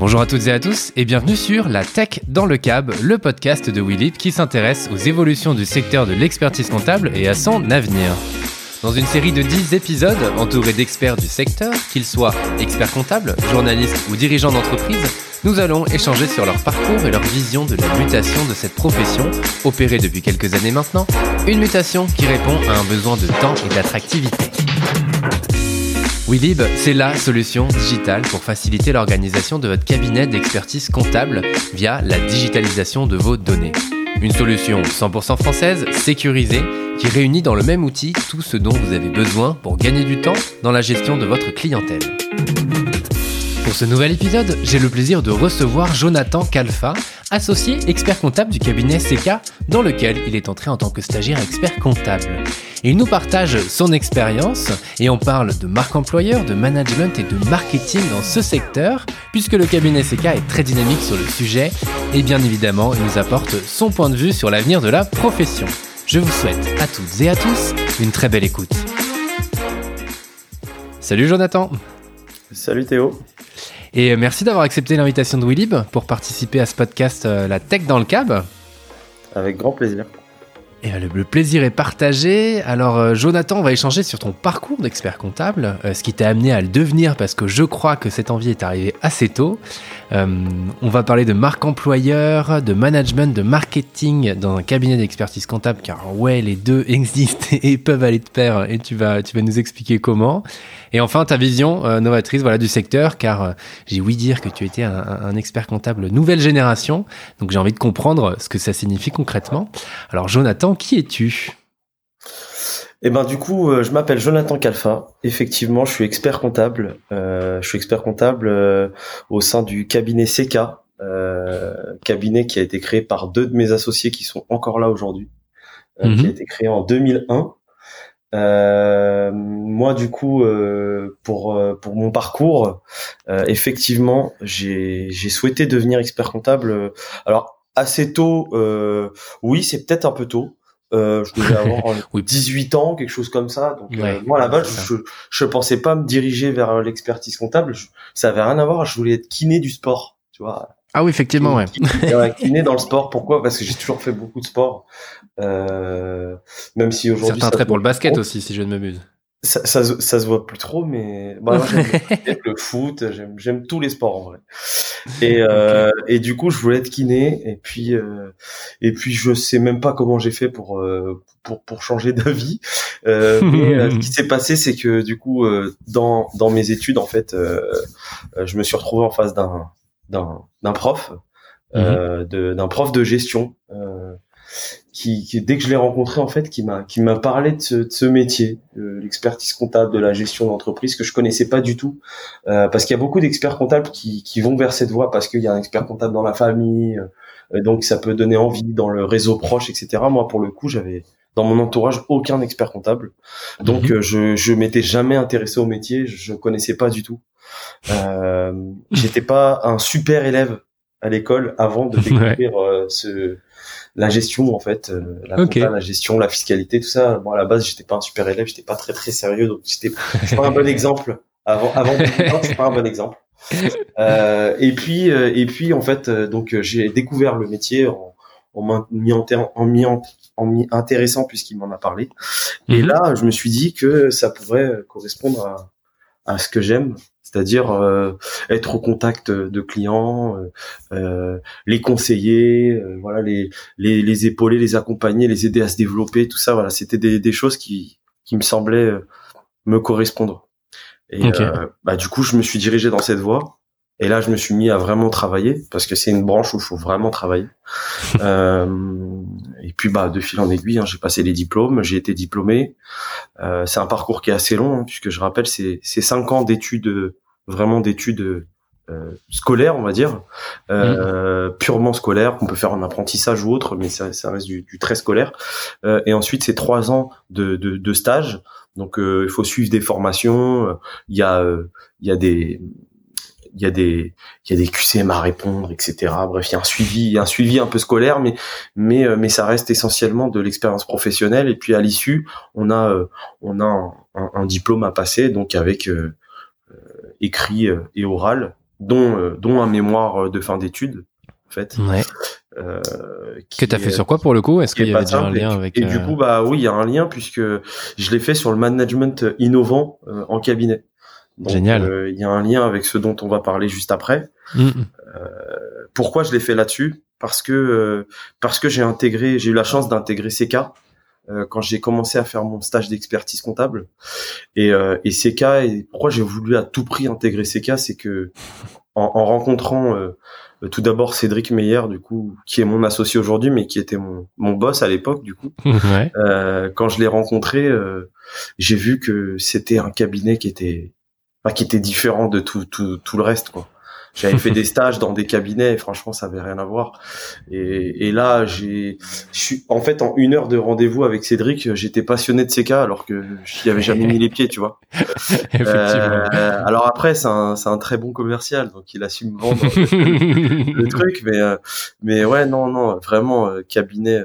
Bonjour à toutes et à tous et bienvenue sur La Tech dans le Cab, le podcast de Willip qui s'intéresse aux évolutions du secteur de l'expertise comptable et à son avenir. Dans une série de 10 épisodes entourés d'experts du secteur, qu'ils soient experts comptables, journalistes ou dirigeants d'entreprise, nous allons échanger sur leur parcours et leur vision de la mutation de cette profession, opérée depuis quelques années maintenant, une mutation qui répond à un besoin de temps et d'attractivité. Willib, c'est la solution digitale pour faciliter l'organisation de votre cabinet d'expertise comptable via la digitalisation de vos données. Une solution 100% française, sécurisée, qui réunit dans le même outil tout ce dont vous avez besoin pour gagner du temps dans la gestion de votre clientèle. Pour ce nouvel épisode, j'ai le plaisir de recevoir Jonathan Calfa, associé expert comptable du cabinet CK, dans lequel il est entré en tant que stagiaire expert comptable. Il nous partage son expérience et on parle de marque employeur, de management et de marketing dans ce secteur, puisque le cabinet CK est très dynamique sur le sujet et bien évidemment, il nous apporte son point de vue sur l'avenir de la profession. Je vous souhaite à toutes et à tous une très belle écoute. Salut Jonathan. Salut Théo. Et merci d'avoir accepté l'invitation de Willib pour participer à ce podcast euh, La Tech dans le Cab. Avec grand plaisir. Et euh, le, plaisir est partagé. Alors, euh, Jonathan, on va échanger sur ton parcours d'expert comptable, ce qui t'a amené à le devenir, parce que je crois que cette envie est arrivée assez tôt. on va parler de marque employeur, de management, de marketing dans un cabinet d'expertise comptable, car ouais, les deux existent et peuvent aller de pair, et tu vas, tu vas nous expliquer comment. Et enfin, ta vision euh, novatrice voilà, du secteur, car euh, j'ai ouï dire que tu étais un, expert comptable nouvelle génération, donc j'ai envie de comprendre ce que ça signifie concrètement. Alors Jonathan, qui es-tu? Eh ben du coup, euh, je m'appelle Jonathan Calfa. Effectivement, je suis expert comptable. je suis expert comptable au sein du cabinet CK, cabinet qui a été créé par deux de mes associés qui sont encore là aujourd'hui, qui a mhm. été créé en 2001 euh, moi, du coup, euh, pour euh, pour mon parcours, euh, effectivement, j'ai j'ai souhaité devenir expert comptable. Alors assez tôt, oui, c'est peut-être un peu tôt. Je devais avoir 18 ans, quelque chose comme ça. Donc moi, à la base, je je pensais pas me diriger vers l'expertise comptable. ça avait rien à voir. Je voulais être kiné du sport, tu vois. Ah oui, effectivement, ouais. Kiné dans le sport, pourquoi? Parce que j'ai toujours fait beaucoup de sport. Euh, même si aujourd'hui. Certains traits pour le basket aussi, si je ne m'amuse. Ça, ça, ça, se voit plus trop, mais bah, j'aime le foot, j'aime tous les sports en vrai. Et, euh, et du coup, je voulais être kiné, et puis euh, et puis je sais même pas comment j'ai fait pour euh, pour pour changer d'avis. Euh, mais euh, ce qui s'est passé, c'est que du coup, dans dans mes études, en fait, je me suis retrouvé en face d'un d'un d'un prof, mhm. d'un prof de gestion qui, qui, dès que je l'ai rencontré en fait qui m'a qui m'a parlé de ce, de ce métier de l'expertise comptable de la gestion d'entreprise que je connaissais pas du tout. Euh, parce qu'il y a beaucoup d'experts comptables qui, qui vont vers cette voie parce qu'il y a un expert comptable dans la famille euh, donc ça peut donner envie dans le réseau proche etc moi pour le coup j'avais dans mon entourage aucun expert comptable. Donc euh, je je m'étais jamais intéressé au métier je connaissais pas du tout. Euh, j'étais pas un super élève à l'école avant de découvrir euh, ce la gestion en fait, euh, la, la gestion, la fiscalité, tout ça. Bon à la base j'étais pas un super élève, j'étais pas très très sérieux, donc j'étais pas un bon exemple. Avant avant j'étais pas un bon exemple. Euh, et puis euh, et puis en fait donc j'ai découvert le métier en en m'y en, en, en intéressant puisqu'il m'en a parlé. Et mhm. là je me suis dit que ça pourrait correspondre à, à ce que j'aime c'est-à-dire euh, être au contact de clients, euh, euh les conseiller, euh, voilà, les, les, les épauler, les accompagner, les aider à se développer, tout ça, voilà, c'était des, des choses qui, qui me semblaient me correspondre. Et bah, du coup, je me suis dirigé dans cette voie. Et là, je me suis mis à vraiment travailler parce que c'est une branche où il faut vraiment travailler. euh, et puis, bah, de fil en aiguille, hein, j'ai passé les diplômes, j'ai été diplômé. Euh, c'est un parcours qui est assez long hein, puisque je rappelle, c'est c'est cinq ans d'études, vraiment d'études euh, scolaires, on va dire, euh, mmh. purement scolaires, qu'on peut faire en apprentissage ou autre, mais ça, ça reste du, du très scolaire. Euh, et ensuite, c'est trois ans de, de, de stage. Donc, euh, il faut suivre des formations. Il y a, il y a des il y a des il y a des QCM à répondre, etc. Bref, il y a un suivi, un suivi un peu scolaire, mais mais euh, mais ça reste essentiellement de l'expérience professionnelle. Et puis à l'issue, on a euh, on a un, un, diplôme à passer, donc avec euh, écrit et oral. dont dont un mémoire de fin d'études en fait. Ouais. Euh, que t'as fait sur quoi pour le coup? Est-ce qu'il y avait un lien avec Et du coup, bah oui, il y a un lien puisque je l'ai fait sur le management innovant en cabinet. Génial. Il y a un lien avec ce dont on va parler juste après. Mm, pourquoi je l'ai fait là-dessus? Parce que parce que j'ai intégré, j'ai eu la chance d'intégrer CK euh, quand j'ai commencé à faire mon stage d'expertise comptable. Et, euh, et CK, et pourquoi j'ai voulu à tout prix intégrer CK, c'est que en, en rencontrant euh, tout d'abord Cédric Meyer, du coup, qui est mon associé aujourd'hui, mais qui était mon, mon boss à l'époque, du coup. Ouais. Euh, quand je l'ai rencontré, euh, j'ai vu que c'était un cabinet qui était, enfin, qui était différent de tout, tout, tout le reste, quoi. J'avais fait des stages dans des cabinets et franchement, ça avait rien à voir. Et, et là, j'ai, je suis, en fait, en une heure de rendez-vous avec Cédric, j'étais passionné de CK alors que j'y avais jamais mis les pieds, tu vois. Effectivement. Euh, alors après, c'est un, c'est un très bon commercial, donc il a su me vendre le, truc, mais, euh, mais ouais, non, non, vraiment euh, cabinet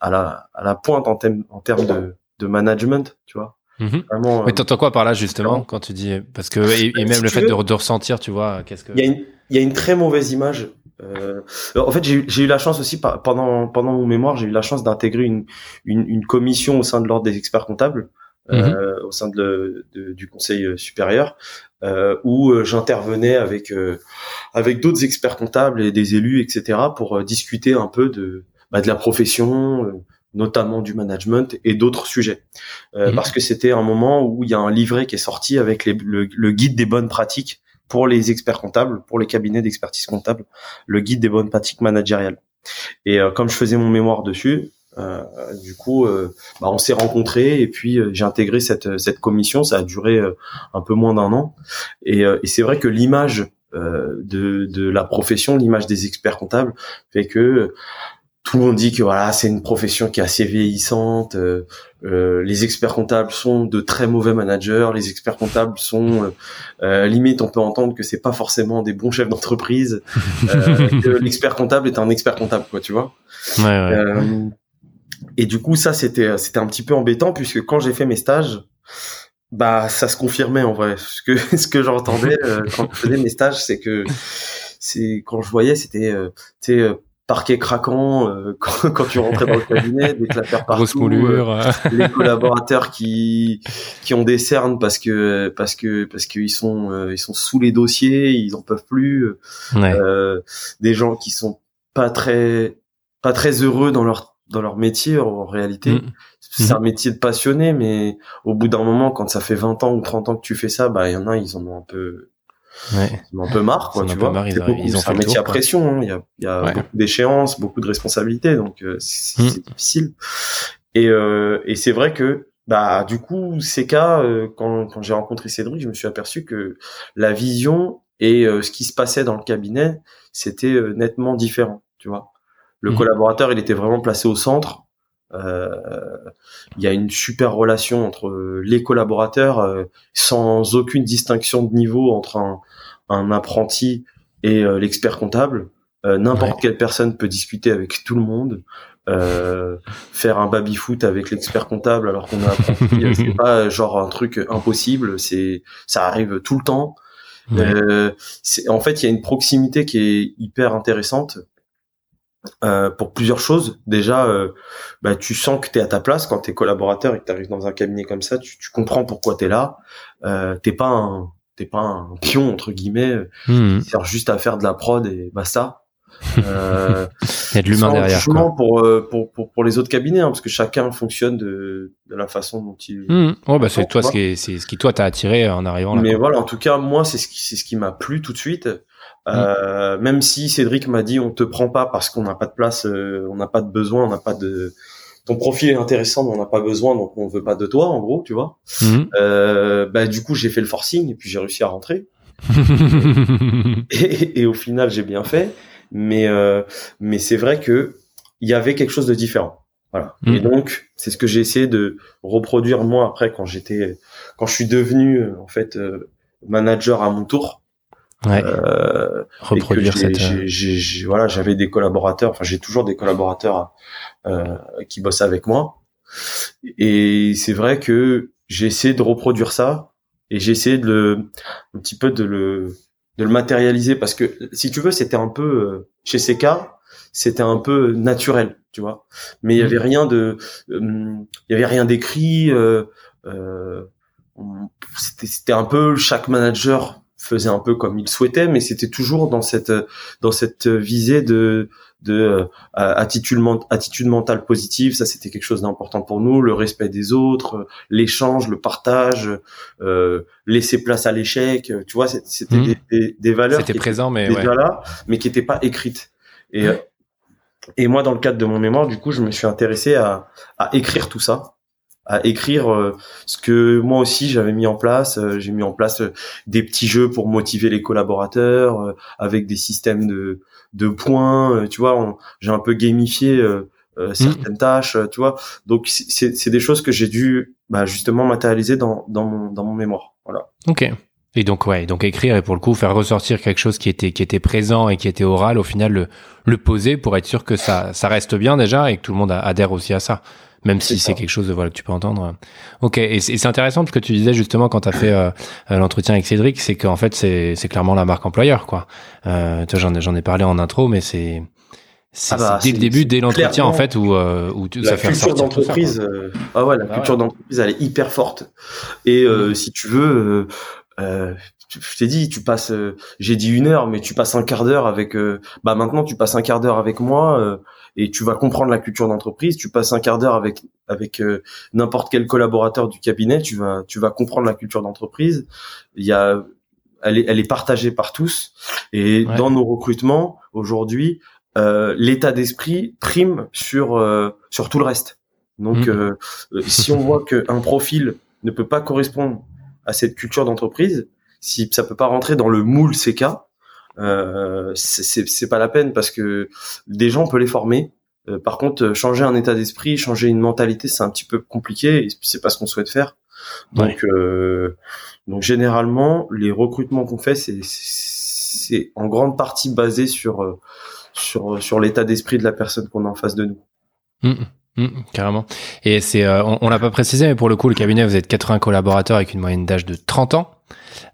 à la, à la pointe en, thème, en termes de, de management, tu vois. Mmh. Vraiment, Mais t'entends quoi par là justement quand tu dis parce que et, même le fait de, de, ressentir, tu vois, qu'est-ce que il y, a une, il y a une très mauvaise image. Euh, en fait, j'ai eu la chance aussi pendant pendant mon mémoire, j'ai eu la chance d'intégrer une, une, une commission au sein de l'ordre des experts comptables. Euh, mmh. au sein de, de, du conseil euh, supérieur euh, où euh, j'intervenais avec euh, avec d'autres experts comptables et des élus etc pour discuter un peu de bah, de la profession notamment du management et d'autres sujets. Euh, mhm. Parce que c'était un moment où il y a un livret qui est sorti avec les, le, guide des bonnes pratiques pour les experts comptables, pour les cabinets d'expertise comptable, le guide des bonnes pratiques managériales. Et euh, comme je faisais mon mémoire dessus, euh, du coup, euh, bah, on s'est rencontrés et puis j'ai intégré cette, cette commission. Ça a duré un peu moins d'un an. Et, et c'est vrai que l'image de, de la profession, l'image des experts comptables, fait que tout le monde dit que voilà, c'est une profession qui est assez vieillissante. Euh, euh, les experts comptables sont de très mauvais managers. Les experts comptables sont euh, euh limite, on peut entendre que c'est pas forcément des bons chefs d'entreprise. Euh, que l'expert comptable est un expert comptable, quoi, tu vois. Ouais, ouais. et du coup, ça c'était c'était un petit peu embêtant puisque quand j'ai fait mes stages, bah ça se confirmait en vrai. Ce que ce que j'entendais quand je faisais mes stages, c'est que c'est quand je voyais, c'était parquet craquant euh, quand, quand, tu rentrais dans le cabinet, des clapeurs partout, euh, les collaborateurs qui qui ont des cernes parce que parce que parce qu'ils sont euh, ils sont sous les dossiers, ils en peuvent plus, des gens qui sont pas très pas très heureux dans leur dans leur métier en réalité. Mm. C'est un métier de passionné, mais au bout d'un moment, quand ça fait 20 ans ou 30 ans que tu fais ça, bah il y en a, ils en ont un peu Ouais. Ils ont un peu marre, quoi, tu vois. Marre, ils, ont un métier à pression, hein. il y a, il y a beaucoup d'échéances, beaucoup de responsabilités, donc euh, c'est mm. difficile. Et, euh, et c'est vrai que, bah, du coup, ces cas, euh, quand, quand j'ai rencontré Cédric, je me suis aperçu que la vision et euh, ce qui se passait dans le cabinet, c'était nettement différent, tu vois. Le mm. collaborateur, il était vraiment placé au centre. Il y a une super relation entre les collaborateurs, sans aucune distinction de niveau entre un, un apprenti et euh, l'expert comptable. Euh, n'importe quelle personne peut discuter avec tout le monde, euh, faire un baby foot avec l'expert comptable alors qu'on a c'est pas genre un truc impossible, c'est ça arrive tout le temps. Euh, en fait, il y a une proximité qui est hyper intéressante euh, pour plusieurs choses. Déjà, euh, bah, tu sens que tu es à ta place quand tu es collaborateur et que tu arrives dans un cabinet comme ça, tu, tu comprends pourquoi tu es là. Euh, t'es pas un t'es pas un pion entre guillemets mmh. qui sert juste à faire de la prod et basta. Euh, il y a de l'humain derrière. Quoi. Pour, euh, pour, pour, pour les autres cabinets, hein, parce que chacun fonctionne de, de la façon dont il. Mmh. Oh, bah c'est toi ce qui c'est ce qui toi t'a attiré en arrivant là. Mais voilà, en tout cas moi c'est ce qui c'est ce qui m'a plu tout de suite. Euh, mmh. Même si Cédric m'a dit on te prend pas parce qu'on n'a pas de place, euh, on n'a pas de besoin, on n'a pas de ton profil est intéressant, mais on n'a pas besoin, donc on veut pas de toi, en gros, tu vois. Mhm. Euh, bah du coup, j'ai fait le forcing et puis j'ai réussi à rentrer. et, au final, j'ai bien fait, mais euh, mais c'est vrai que il y avait quelque chose de différent. Voilà. Mhm. Et donc, c'est ce que j'ai essayé de reproduire moi après quand j'étais, quand je suis devenu en fait euh, manager à mon tour. Ouais. Euh, reproduire cette. J'ai, voilà, j'avais des collaborateurs. Enfin, j'ai toujours des collaborateurs euh, qui bossent avec moi. Et c'est vrai que j'ai essayé de reproduire ça et j'ai essayé de le, un petit peu de le, de le matérialiser parce que si tu veux, c'était un peu euh, chez CK, c'était un peu naturel, tu vois. Mais il y avait rien de, euh, il y avait rien d'écrit. Euh, euh, c'était un peu chaque manager faisait un peu comme il souhaitait, mais c'était toujours dans cette dans cette visée de de euh, attitude, attitude mentale positive. Ça, c'était quelque chose d'important pour nous. Le respect des autres, l'échange, le partage, euh, laisser place à l'échec. Tu vois, c'était mmh. des, des, valeurs qui présent, mais déjà là, mais qui n'étaient pas écrites. Et et moi, dans le cadre de mon mémoire, du coup, je me suis intéressé à, à écrire tout ça à écrire euh, ce que moi aussi j'avais mis en place. Euh, j'ai mis en place euh, des petits jeux pour motiver les collaborateurs avec des systèmes de, de points. tu vois, j'ai un peu gamifié mmh. certaines tâches. Tu vois, donc c'est des choses que j'ai dû bah, justement matérialiser dans, dans, mon, dans mon mémoire. Voilà. Ok. Et donc ouais, donc écrire et pour le coup faire ressortir quelque chose qui était qui était présent et qui était oral, au final le, le poser pour être sûr que ça ça reste bien déjà et que tout le monde adhère aussi à ça même si c'est quelque chose de, voilà que tu peux entendre. Ok, et c'est intéressant parce que tu disais justement quand tu as fait euh, euh, l'entretien avec Cédric, c'est qu'en fait c'est clairement la marque employeur quoi. Euh, j'en ai j'en ai parlé en intro, mais c'est c'est ah bah, dès le début, dès l'entretien en fait où euh, où ça fait culture d'entreprise. ah ouais, la bah culture d'entreprise elle est hyper forte. Et si tu veux. Euh, je t'ai dit, tu passes, j'ai dit une heure, mais tu passes un quart d'heure avec, bah maintenant tu passes un quart d'heure avec moi, et tu vas comprendre la culture d'entreprise. Tu passes un quart d'heure avec avec euh, n'importe quel collaborateur du cabinet, tu vas tu vas comprendre la culture d'entreprise. Il y a elle est elle est partagée par tous et dans nos recrutements aujourd'hui, euh, l'état d'esprit prime sur euh, sur tout le reste. Donc mmh. euh, si on voit qu'un profil ne peut pas correspondre à cette culture d'entreprise, si ça peut pas rentrer dans le moule CK, euh, c'est pas la peine parce que des gens on peut les former. Euh, par contre, euh, changer un état d'esprit, changer une mentalité, c'est un petit peu compliqué et c'est pas ce qu'on souhaite faire. Donc, euh, donc généralement, les recrutements qu'on fait, c'est c'est en grande partie basé sur sur sur l'état d'esprit de la personne qu'on a en face de nous. Mmh, carrément. Et c'est, on, on l'a pas précisé, mais pour le coup, le cabinet, vous êtes 80 collaborateurs avec une moyenne d'âge de 30 ans.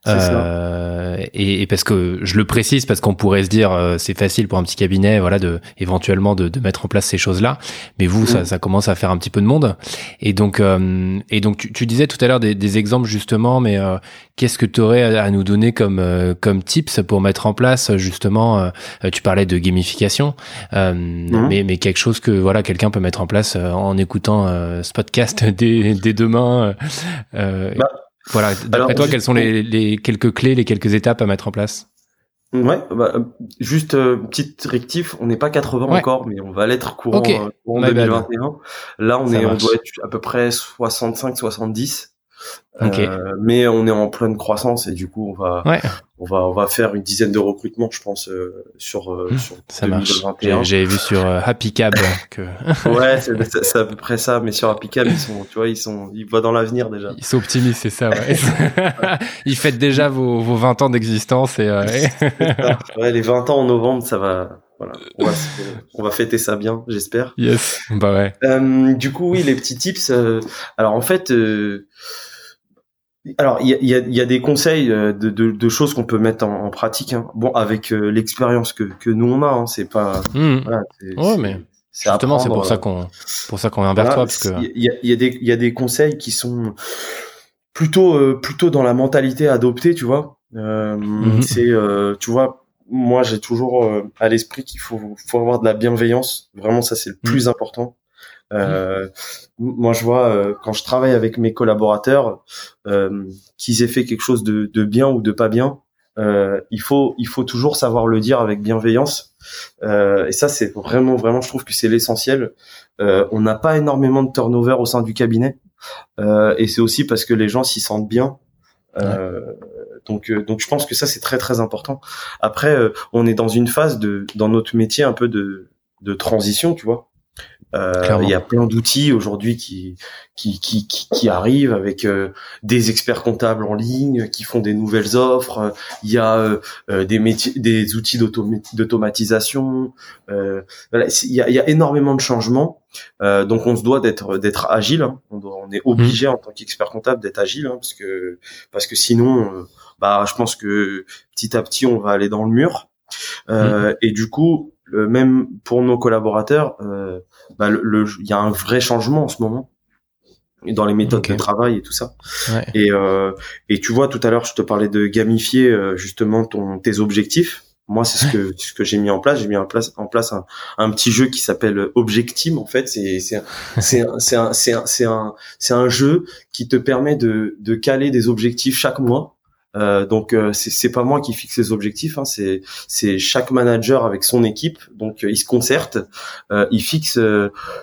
Euh, et, et, parce que je le précise parce qu'on pourrait se dire euh, c'est facile pour un petit cabinet voilà de éventuellement de, de mettre en place ces choses là mais vous ça, mm. ça, commence à faire un petit peu de monde et donc euh, et donc tu, tu, disais tout à l'heure des, des, exemples justement mais euh, qu'est-ce que tu aurais à, nous donner comme comme tips pour mettre en place justement tu parlais de gamification mm. mais mais quelque chose que voilà quelqu'un peut mettre en place en écoutant ce podcast dès, dès demain bah voilà. D'après toi, quelles sont les, les, quelques clés, les quelques étapes à mettre en place? Ouais, bah, juste euh, petite rectif, on n'est pas 80 encore, mais on va l'être courant, euh, courant 2021. Là, on est, on doit être à peu près 65-70. Euh, mais on est en pleine croissance et du coup on va on va on va faire une dizaine de recrutements je pense euh, sur euh, mmh, sur ça 2021. J'avais vu sur Happy Cab que ouais c'est à peu près ça mais sur Happy Cab ils sont tu vois ils sont ils voient dans l'avenir déjà. Ils sont optimistes c'est ça ouais. ils fêtent déjà vos vos 20 ans d'existence et ouais les 20 ans en novembre ça va voilà, on va, on va, fêter ça bien, j'espère. Yes, bah ouais. Euh, du coup, oui, les petits tips. Euh, alors en fait, euh, alors il y a, y, a, y a, des conseils de, de, de choses qu'on peut mettre en, en pratique. Hein. Bon, avec l'expérience que, que nous on a, hein, c'est pas. Mmh. Voilà, ouais, mais justement, c'est pour ça qu'on pour ça qu'on vient vers toi parce que il y a, y a des il y a des conseils qui sont plutôt plutôt dans la mentalité adoptée, tu vois. Mmh. C'est tu vois moi, j'ai toujours euh, à l'esprit qu'il faut, faut avoir de la bienveillance. Vraiment, ça, c'est le mm. plus important. Euh, moi, je vois euh, quand je travaille avec mes collaborateurs, euh, qu'ils aient fait quelque chose de, de, bien ou de pas bien, euh, il faut, il faut toujours savoir le dire avec bienveillance. et ça, c'est vraiment, vraiment, je trouve que c'est l'essentiel. on n'a pas énormément de turnover au sein du cabinet, et c'est aussi parce que les gens s'y sentent bien. Euh, donc, euh, donc je pense que ça c'est très très important. Après, euh, on est dans une phase de dans notre métier un peu de de transition, tu vois. Euh, il y a plein d'outils aujourd'hui qui, qui, qui, qui, arrivent avec euh, des experts comptables en ligne qui font des nouvelles offres. Il y a euh, des métiers, des outils d'automatisation. Voilà, il, y a, il y a énormément de changements. donc on se doit d'être d'être agile. Hein. On, doit, on, est obligé en tant qu'expert comptable d'être agile hein, parce que parce que sinon, bah je pense que petit à petit on va aller dans le mur. Mmh. Et du coup, même pour nos collaborateurs, euh, bah, le, il y a un vrai changement en ce moment dans les méthodes de travail et tout ça. Ouais. Et, euh, et tu vois, tout à l'heure, je te parlais de gamifier euh, justement ton, tes objectifs. Moi, c'est ce que ce que j'ai mis en place. J'ai mis en place en place un, un petit jeu qui s'appelle Objectim. En fait, c'est c'est c'est c'est un c'est un c'est un, un jeu qui te permet de de caler des objectifs chaque mois euh, donc euh, c'est pas moi qui fixe les objectifs, hein, c'est c'est chaque manager avec son équipe. Donc euh, ils se concertent, euh, ils fixent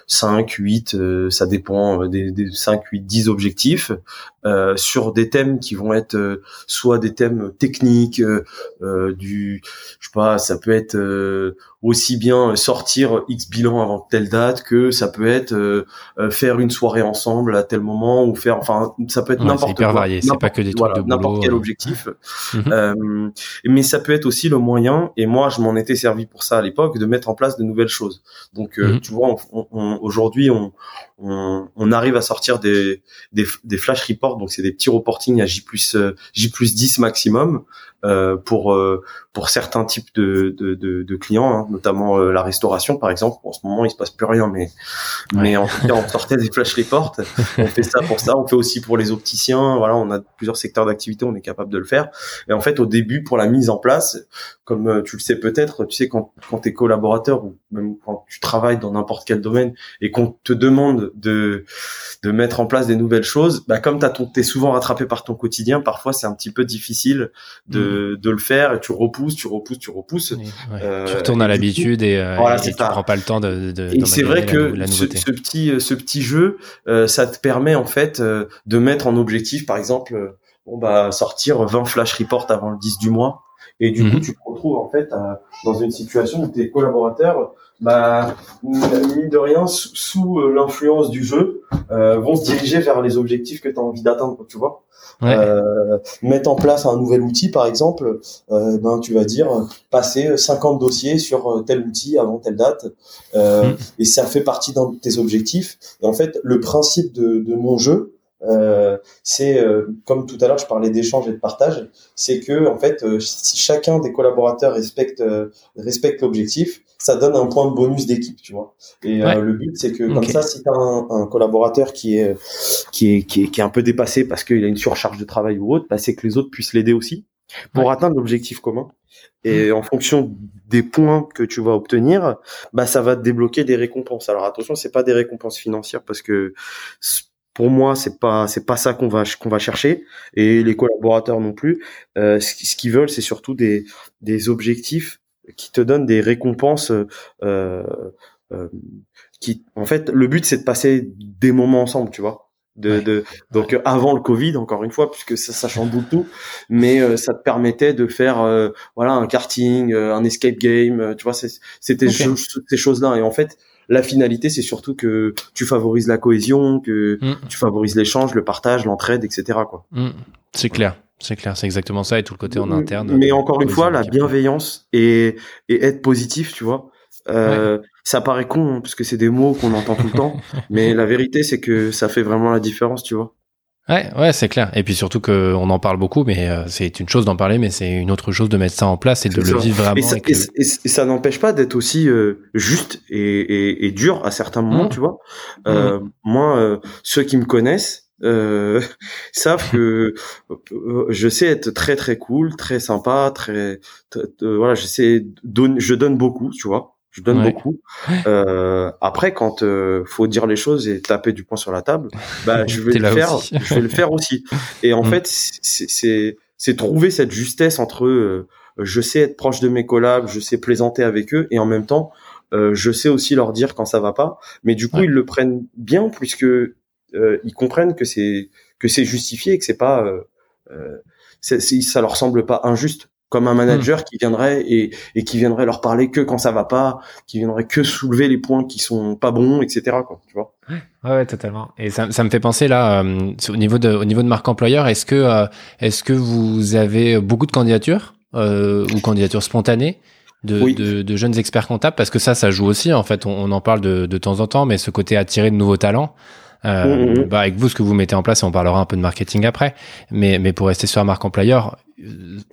5, 8, ça dépend des, des 5, 8, 10 objectifs sur des thèmes qui vont être soit des thèmes techniques, du je sais pas, ça peut être aussi bien sortir X bilan avant telle date que ça peut être euh, euh, faire une soirée ensemble à tel moment ou faire enfin ça peut être n'importe quoi. varié, c'est pas que des trucs de n'importe quel euh. objectif. Euh, mais ça peut être aussi le moyen et moi je m'en étais servi pour ça à l'époque de mettre en place de nouvelles choses. Donc mhm. tu vois aujourd'hui on, on, on, arrive à sortir des, des, des flash reports donc c'est des petits reporting à J plus J plus 10 maximum euh, pour euh, pour certains types de, de, de, de clients, hein, notamment euh, la restauration par exemple. En ce moment, il se passe plus rien, mais mais en tout cas, on sortait des flash reports. on fait ça pour ça. On fait aussi pour les opticiens. Voilà, on a plusieurs secteurs d'activité, on est capable de le faire. Et en fait, au début, pour la mise en place, comme tu le sais peut-être, tu sais quand quand t'es collaborateur ou même quand tu travailles dans n'importe quel domaine et qu'on te demande de de mettre en place des nouvelles choses, bah comme t'as ton t'es souvent rattrapé par ton quotidien, parfois c'est un petit peu difficile de de, le faire et tu repousses, tu repousses, tu repousses. Euh, tu retournes à l'habitude et, euh, tu prends pas le temps de. de et c'est vrai que ce, petit ce petit jeu, euh, ça te permet en fait de mettre en objectif, par exemple, bon bah sortir 20 flash reports avant le 10 du mois. Et du coup, mhm. tu te retrouves en fait dans une situation où tes collaborateurs, bah, mine de rien, sous, l'influence du jeu, vont se diriger vers les objectifs que tu as envie d'atteindre, tu vois. Euh, mettre en place un nouvel outil, par exemple, euh, ben tu vas dire passer 50 dossiers sur euh, tel outil avant telle date, euh, mm. et ça fait partie d'un de tes objectifs. Et en fait, le principe de, de mon jeu, euh, c'est euh, comme tout à l'heure je parlais d'échange et de partage, c'est que en fait euh, si chacun des collaborateurs respecte respecte l'objectif, ça donne un point de bonus d'équipe, tu vois. Et le but c'est que comme ça si tu as un, un, collaborateur qui est, qui est qui est qui est un peu dépassé parce qu'il a une surcharge de travail ou autre, bah, c'est que les autres puissent l'aider aussi pour atteindre l'objectif commun. Et mmh. en fonction des points que tu vas obtenir, bah ça va te débloquer des récompenses. Alors attention, c'est pas des récompenses financières parce que pour moi, c'est pas c'est pas ça qu'on va qu'on va chercher et les collaborateurs non plus. Euh, ce, qu'ils veulent, c'est surtout des des objectifs qui te donnent des récompenses. Euh, euh, qui, en fait, le but c'est de passer des moments ensemble, tu vois. De, de, donc avant le Covid encore une fois puisque ça, ça chamboule tout mais euh, ça te permettait de faire euh, voilà un karting euh, un escape game tu vois c'était ces choses là et en fait la finalité, c'est surtout que tu favorises la cohésion, que mm. tu favorises l'échange, le partage, l'entraide, etc. Quoi. Mm. C'est clair. C'est clair, c'est exactement ça et tout le côté en interne. Mais encore une fois, la bienveillance et, et être positif, tu vois. Euh, Ça paraît con hein, parce que c'est des mots qu'on entend tout le temps, mais la vérité c'est que ça fait vraiment la différence, tu vois. Ouais, ouais, c'est clair. Et puis surtout qu'on en parle beaucoup, mais euh, c'est une chose d'en parler, mais c'est une autre chose de mettre ça en place et de le vivre vraiment. Et ça, n'empêche pas d'être aussi euh, juste et, et, dur à certains moments, mmh. tu vois. Euh, mmh. Moi, ceux qui me connaissent savent que je sais être très très cool, très sympa, très, voilà, je sais je donne beaucoup, tu vois je donne beaucoup. Euh, après, quand euh, faut dire les choses et taper du poing sur la table, bah je vais le faire. je vais le faire aussi. Et en mm. fait, c'est c'est trouver cette justesse entre euh, je sais être proche de mes collabs, je sais plaisanter avec eux et en même temps euh, je sais aussi leur dire quand ça va pas. Mais du coup, ils le prennent bien puisque euh, ils comprennent que c'est que c'est justifié et que c'est pas ça leur semble pas injuste comme un manager qui viendrait et, et qui viendrait leur parler que quand ça va pas, qui viendrait que soulever les points qui sont pas bons, etc. Quoi, tu vois. Ouais, ouais, totalement. Et ça, ça me fait penser là, euh, au niveau de, au niveau de marque employeur, est-ce que, euh, est-ce que vous avez beaucoup de candidatures euh, ou candidatures spontanées de, de, de, jeunes experts comptables? Parce que ça, ça joue aussi. En fait, on, on en parle de, de temps en temps, mais ce côté attirer de nouveaux talents. Euh, mmh, mmh, mmh. bah avec vous, ce que vous mettez en place, et on parlera un peu de marketing après, mais, mais pour rester sur la marque employeur,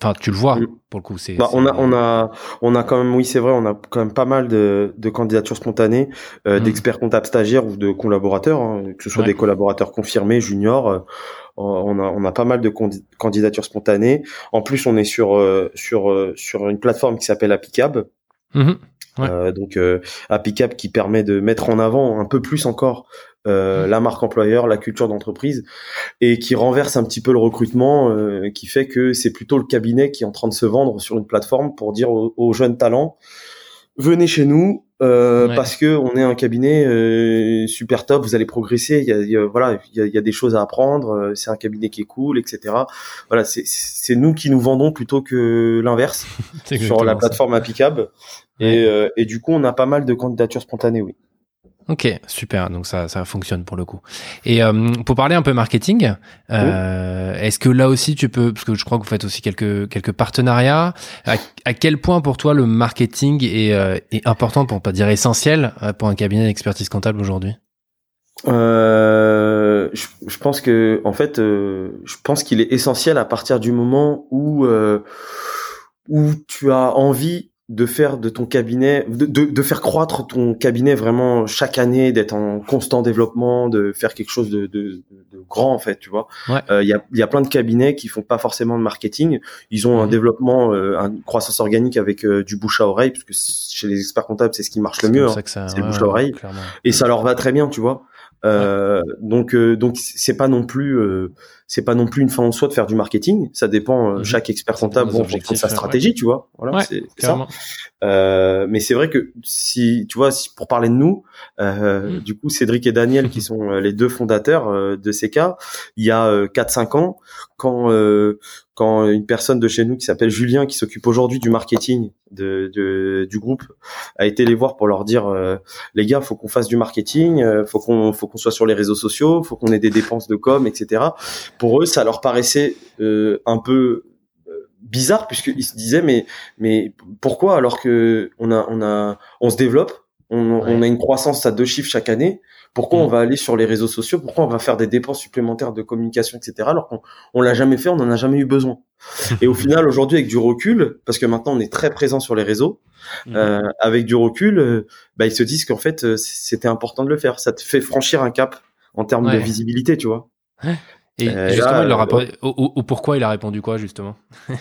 Enfin, tu le vois mm. pour le coup. C'est. Bah, on a, on a, on a quand même, oui, c'est vrai, on a quand même pas mal de, de candidatures spontanées, euh, mm. d'experts comptables stagiaires ou de collaborateurs, hein, que ce soit des collaborateurs confirmés, juniors. Euh, on a, on a pas mal de candidatures spontanées. En plus, on est sur, euh, sur, euh, sur une plateforme qui s'appelle Appicab. Mm-hmm. Ouais. donc Appicab qui permet de mettre en avant un peu plus encore euh, la marque employeur, la culture d'entreprise, et qui renverse un petit peu le recrutement, euh, qui fait que c'est plutôt le cabinet qui est en train de se vendre sur une plateforme pour dire aux, jeunes talents venez chez nous euh, parce que on est un cabinet super top, vous allez progresser. Il y a, voilà, il y a, des choses à apprendre. c'est un cabinet qui est cool, etc. Voilà, c'est nous qui nous vendons plutôt que l'inverse sur la plateforme applicable. Et, et du coup, on a pas mal de candidatures spontanées, oui. Ok, super. Donc ça, ça fonctionne pour le coup. Et euh, pour parler un peu marketing, euh, est-ce que là aussi tu peux, parce que je crois que vous faites aussi quelques quelques partenariats. À, quel point pour toi le marketing est, euh, est important, pour pas dire essentiel, euh, pour un cabinet d'expertise comptable aujourd'hui? Euh, je, je, pense que en fait, je pense qu'il est essentiel à partir du moment où où tu as envie de faire de ton cabinet, de, de, faire croître ton cabinet vraiment chaque année, d'être en constant développement, de faire quelque chose de, de, de grand en fait, tu vois. Il ouais. euh, y, a, y a plein de cabinets qui font pas forcément de marketing, ils ont un mhm. développement, euh, une croissance organique avec euh, du bouche à oreille, parce que chez les experts comptables c'est ce qui marche le mieux, hein. c'est le bouche à oreille, et ça leur va très bien, tu vois. Euh, donc euh, donc c'est pas non plus euh, c'est pas non plus une fin en soi de faire du marketing. Ça dépend. Mhm. Chaque expert comptable bon, de sa stratégie, tu vois. Voilà, c'est ça. mais c'est vrai que si tu vois, si, pour parler de nous, mhm. du coup Cédric et Daniel qui sont les deux fondateurs de CK, il y a 4-5 ans, quand quand une personne de chez nous qui s'appelle Julien, qui s'occupe aujourd'hui du marketing de, de, du groupe, a été les voir pour leur dire euh, les gars, faut qu'on fasse du marketing, euh, faut qu'on faut qu'on soit sur les réseaux sociaux, faut qu'on ait des dépenses de com, etc. Pour eux, ça leur paraissait euh, un peu bizarre puisqu'ils se disaient mais mais pourquoi alors que on a on a on se développe, on, on a une croissance à deux chiffres chaque année pourquoi on mm. va aller sur les réseaux sociaux Pourquoi on va faire des dépenses supplémentaires de communication, etc. Alors qu'on on l'a jamais fait, on n'en a jamais eu besoin. Et au final, aujourd'hui, avec du recul, parce que maintenant on est très présent sur les réseaux, mm. euh, avec du recul, euh, bah, ils se disent qu'en fait euh, c'était important de le faire. Ça te fait franchir un cap en termes de visibilité, tu vois. Et justement, il leur a... ou, pourquoi il a répondu quoi justement?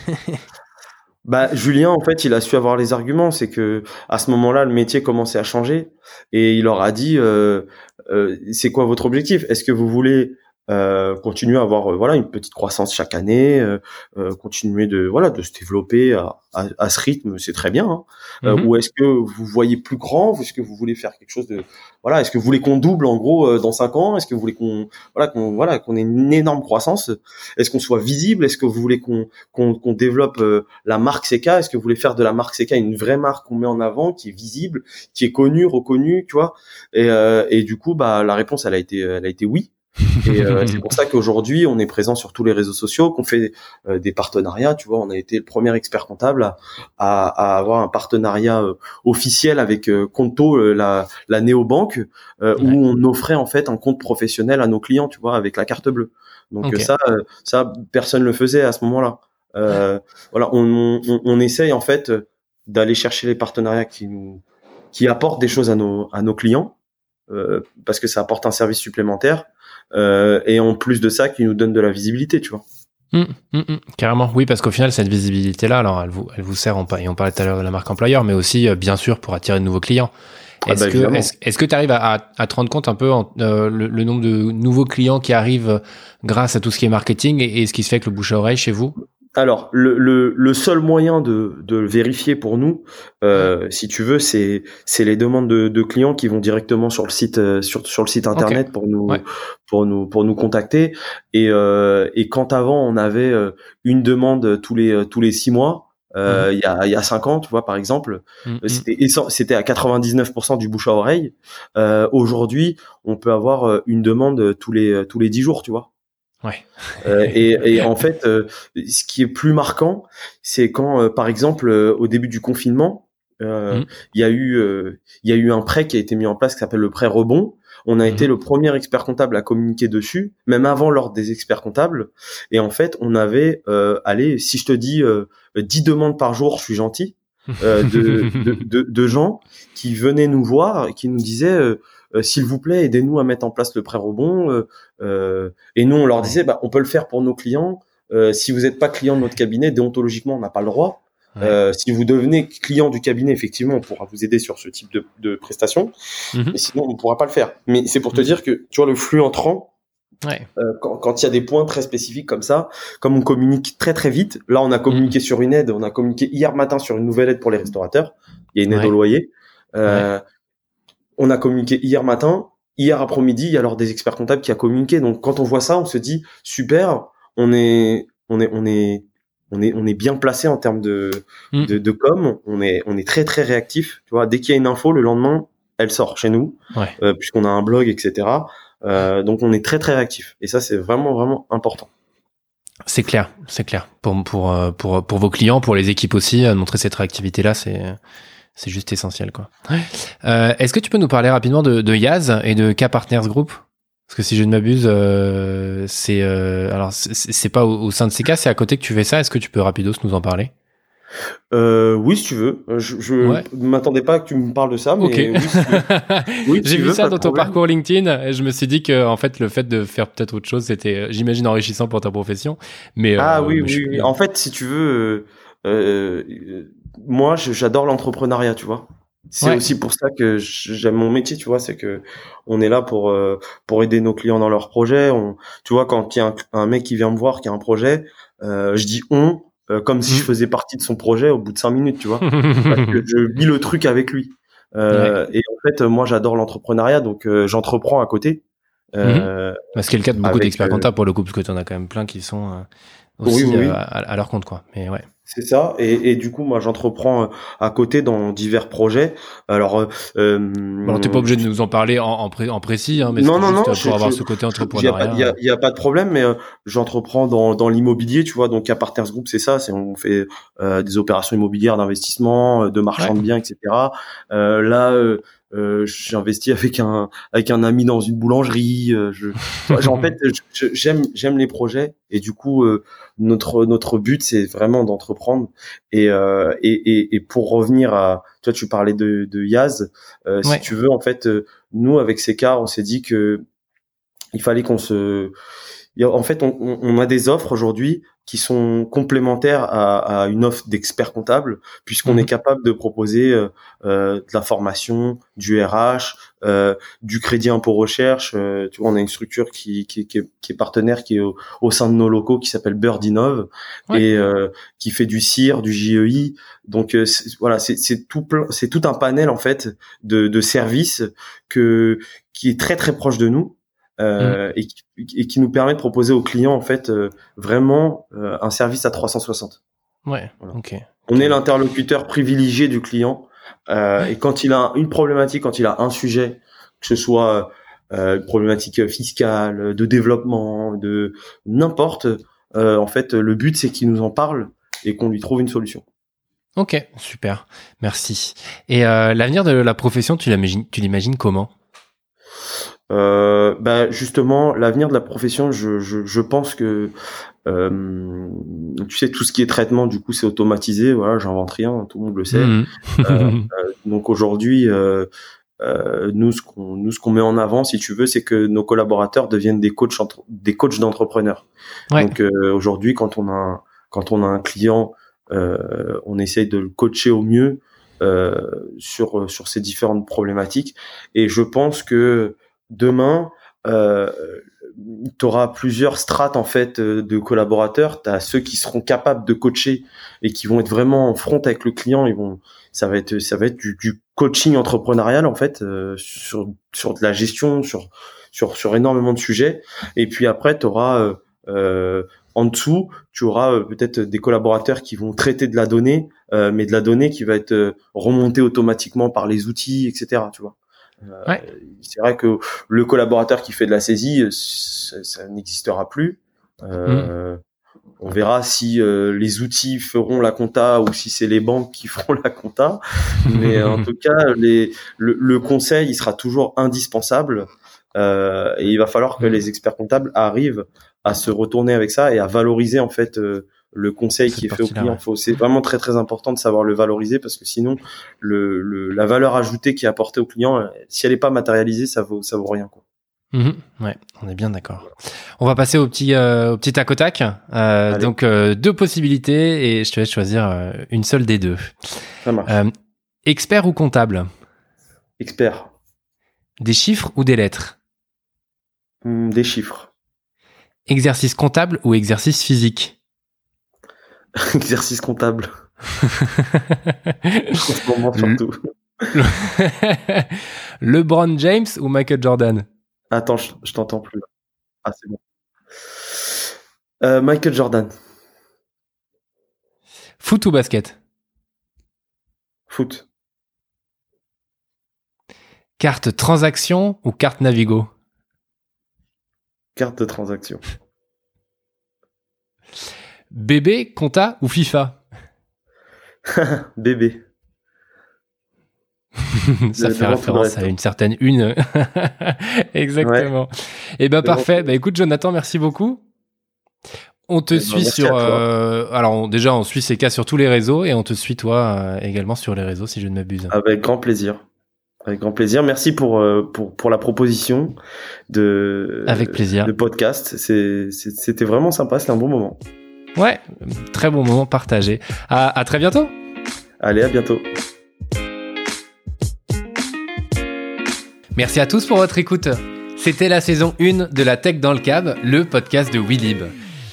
Bah Julien en fait il a su avoir les arguments. C'est que à ce moment-là le métier commençait à changer. Et il leur a dit euh, euh, c'est quoi votre objectif? Est-ce que vous voulez euh, continuer à avoir euh, voilà une petite croissance chaque année, euh, euh, continuer de voilà de se développer à, à, à ce rythme, c'est très bien. Hein. Mhm. ou est-ce que vous voyez plus grand Est-ce que vous voulez faire quelque chose de voilà Est-ce que vous voulez qu'on double en gros dans cinq ans? Est-ce que vous voulez qu'on voilà qu'on voilà qu'on ait une énorme croissance? Est-ce qu'on soit visible? Est-ce que vous voulez qu'on qu'on qu'on développe la marque CK Est-ce que vous voulez faire de la marque CK une vraie marque qu'on met en avant, qui est visible, qui est connue, reconnue, tu vois? Et, et du coup, bah la réponse, elle a été elle a été oui. Et euh, c'est pour ça qu'aujourd'hui, on est présent sur tous les réseaux sociaux, qu'on fait euh, des partenariats. Tu vois, on a été le premier expert comptable à, à, avoir un partenariat euh, officiel avec Conto, la, la néobanque, où on offrait en fait un compte professionnel à nos clients. Tu vois, avec la carte bleue. Donc ça, ça, personne le faisait à ce moment-là. voilà, on, on, on, essaye en fait d'aller chercher les partenariats qui nous qui apportent des choses à nos à nos clients. parce que ça apporte un service supplémentaire euh, et en plus de ça qui nous donne de la visibilité, tu vois. Mmh, mmh, mmh. carrément, oui, parce qu'au final, cette visibilité-là, alors elle vous, elle vous sert, et on parlait tout à l'heure de la marque employeur, mais aussi, euh, bien sûr, pour attirer de nouveaux clients. Ah est-ce bah, que, est-ce, que tu arrives à, à, te rendre compte un peu euh, le, nombre de nouveaux clients qui arrivent grâce à tout ce qui est marketing et, et ce qui se fait avec le bouche à oreille chez vous? Alors, le, le, le, seul moyen de, de vérifier pour nous, euh, si tu veux, c'est c'est les demandes de, de, clients qui vont directement sur le site euh, sur, sur le site internet pour nous pour nous pour nous contacter. Et euh, et quand avant on avait euh, une demande tous les tous les six mois, euh, il y a il y a cinq ans, tu vois par exemple, c'était c'était à 99% du bouche à oreille. Euh, Aujourd'hui, on peut avoir une demande tous les tous les dix jours, tu vois. Ouais. euh, et, et, en fait, ce qui est plus marquant, c'est quand, par exemple, au début du confinement, il y a eu il y a eu un prêt qui a été mis en place qui s'appelle le prêt rebond on a mhm. été le premier expert comptable à communiquer dessus, même avant l'ordre des experts comptables. Et en fait, on avait, euh, allez, si je te dis euh, 10 demandes par jour, je suis gentil, euh, de, de, gens qui venaient nous voir et qui nous disaient, euh, euh, s'il vous plaît, aidez-nous à mettre en place le prêt rebond. et nous, on leur disait, bah, on peut le faire pour nos clients. si vous n'êtes pas client de notre cabinet, déontologiquement, on n'a pas le droit. Euh, si vous devenez client du cabinet, effectivement, on pourra vous aider sur ce type de, de prestations. Mhm. Mais sinon, on ne pourra pas le faire. Mais c'est pour te mhm. dire que, tu vois, le flux entrant, ouais. euh, quand il y a des points très spécifiques comme ça, comme on communique très très vite, là, on a communiqué mhm. sur une aide, on a communiqué hier matin sur une nouvelle aide pour les restaurateurs. Il y a une aide au loyer. Euh, on a communiqué hier matin. Hier après-midi, il y a alors des experts comptables qui a communiqué. Donc, quand on voit ça, on se dit, super, on est, on est, on est, on est on est bien placé en termes de, mm. de, de com. On est on est très très réactif. Tu vois, dès qu'il y a une info, le lendemain, elle sort chez nous, euh, puisqu'on a un blog, etc. Euh, donc on est très très réactif. Et ça, c'est vraiment vraiment important. C'est clair, c'est clair. Pour pour euh, pour pour vos clients, pour les équipes aussi, montrer cette réactivité là, c'est c'est juste essentiel quoi. Est-ce que tu peux nous parler rapidement de, de Yaz et de K Partners Group? Parce que si je ne m'abuse, euh, c'est euh, alors c'est pas au, sein de ces cas, c'est à côté que tu fais ça. Est-ce que tu peux rapidos nous en parler? Euh, oui, si tu veux. Je, je m'attendais pas que tu me parles de ça, mais oui, j'ai vu ça dans ton parcours LinkedIn et je me suis dit que en fait le fait de faire peut-être autre chose, c'était, euh, j'imagine, enrichissant pour ta profession. Mais ah oui, oui. En fait, si tu veux, euh, moi, j'adore l'entrepreneuriat, tu vois. C'est aussi pour ça que j'aime mon métier, tu vois, c'est que on est là pour euh, pour aider nos clients dans leurs projets. On, tu vois, quand il y a un, mec qui vient me voir qui a un projet, euh, je dis on euh, comme si je mmh. faisais partie de son projet au bout de cinq minutes, tu vois. je vis le truc avec lui. Et en fait, moi, j'adore l'entrepreneuriat, donc j'entreprends à côté. Mmh. Parce qu'il y a le cas de beaucoup d'experts comptables pour le coup, parce que tu en as quand même plein qui sont aussi À, à, leur compte, quoi. Mais ouais. C'est ça. Et, et, du coup, moi, j'entreprends euh, à côté dans divers projets. Alors, euh, euh alors t'es pas obligé de nous en parler en, en, en précis, hein, mais non, non, non, pour avoir ce côté entrepreneuriat. Il y a, y a, pas de problème, mais euh, j'entreprends dans, dans l'immobilier, tu vois. Donc, à Partners Group, c'est ça. C'est on fait euh, des opérations immobilières d'investissement, de marchand de biens, etc. là. Euh, j'ai investi avec un avec un ami dans une boulangerie. je, en fait, j'aime j'aime les projets et du coup, notre notre but c'est vraiment d'entreprendre et, euh, et, et et pour revenir à toi tu parlais de de Yaz euh, si tu veux en fait euh, nous avec ces cas on s'est dit que il fallait qu'on se en fait on, on a des offres aujourd'hui qui sont complémentaires à, à une offre d'expert comptable, puisqu'on mhm. est capable de proposer euh, euh, de la formation, du RH, euh, du crédit impôt recherche. Euh, tu vois, on a une structure qui, qui, qui, est, qui est, partenaire, qui est au, sein de nos locaux, qui s'appelle Bird Innov et euh, qui fait du CIR, du JEI. Donc voilà, c'est tout c'est tout un panel en fait de, de services que qui est très très proche de nous euh, mm. et, qui, nous permet de proposer aux clients en fait euh, vraiment euh, un service à 360. Ouais. Ok. On est l'interlocuteur privilégié du client et quand il a une problématique, quand il a un sujet, que ce soit une problématique fiscale, de développement, de n'importe, en fait, le but c'est qu'il nous en parle et qu'on lui trouve une solution. Ok, super, merci. Et l'avenir de la profession, tu l'imagines comment? Euh, bah justement, l'avenir de la profession, je, je, je pense que euh, tu sais tout ce qui est traitement, du coup, c'est automatisé. Voilà, j'invente rien, tout le monde le sait. Mhm. Euh, euh, donc aujourd'hui, euh, nous ce qu'on nous ce qu'on met en avant, si tu veux, c'est que nos collaborateurs deviennent des coachs des coachs d'entrepreneurs. Donc aujourd'hui, quand on a quand on a un client, on essaye de le coacher au mieux sur sur ces différentes problématiques. Et je pense que demain, euh, tu auras plusieurs strates en fait euh, de collaborateurs. Tu as ceux qui seront capables de coacher et qui vont être vraiment en front avec le client. Ils vont, ça va être, ça va être du, coaching entrepreneurial en fait euh, sur sur de la gestion, sur sur sur énormément de sujets. Et puis après, tu auras euh, en dessous, tu auras peut-être des collaborateurs qui vont traiter de la donnée, mais de la donnée qui va être remontée automatiquement par les outils, etc. Tu vois. C'est vrai que le collaborateur qui fait de la saisie, ça, n'existera plus. Mmh. On verra si euh, les outils feront la compta ou si c'est les banques qui feront la compta. Mais en tout cas, les, le, conseil, il sera toujours indispensable. Euh, et il va falloir que mm. les experts comptables arrivent à se retourner avec ça et à valoriser en fait euh, le conseil qui est fait au client. C'est vraiment très très important de savoir le valoriser parce que sinon, le, la valeur ajoutée qui est apportée au client, si elle n'est pas matérialisée, ça vaut ça vaut rien quoi. Mhm. ouais, on est bien d'accord. On va passer au petit, euh, au petit tac au tac. Euh, donc euh, deux possibilités et je te laisse choisir une seule des deux. Ça marche. expert ou comptable? Expert. Des chiffres ou des lettres? Hmm, Des chiffres. Exercice comptable ou exercice physique? Exercice comptable. en ce moment surtout. LeBron James ou Michael Jordan? Attends, je, t'entends plus. Ah, c'est bon. Euh, Michael Jordan. Foot ou basket? Foot. Carte transaction ou carte Navigo? Carte de transaction. Bébé, compta ou FIFA? Bébé. ça fait référence à une certaine une. Exactement. Et eh ben parfait. Bah écoute Jonathan, merci beaucoup. On te eh ben, suit sur. Euh, alors déjà, on suit ces cas sur tous les réseaux et on te suit toi euh, également sur les réseaux si je ne m'abuse. Avec grand plaisir. Avec grand plaisir. Merci pour euh, pour pour la proposition de. Avec plaisir. De podcast. c'était vraiment sympa. C'était un bon moment. Ouais, très bon moment partagé. À, à très bientôt. Allez, à bientôt. Merci à tous pour votre écoute. C'était la saison 1 de La Tech dans le Cab, le podcast de WeLib.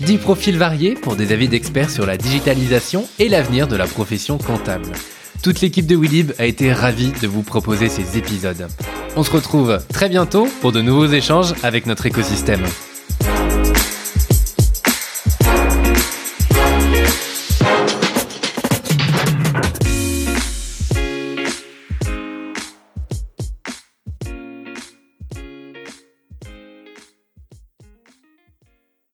10 profils variés pour des avis d'experts sur la digitalisation et l'avenir de la profession comptable. Toute l'équipe de WeLib a été ravie de vous proposer ces épisodes. On se retrouve très bientôt pour de nouveaux échanges avec notre écosystème.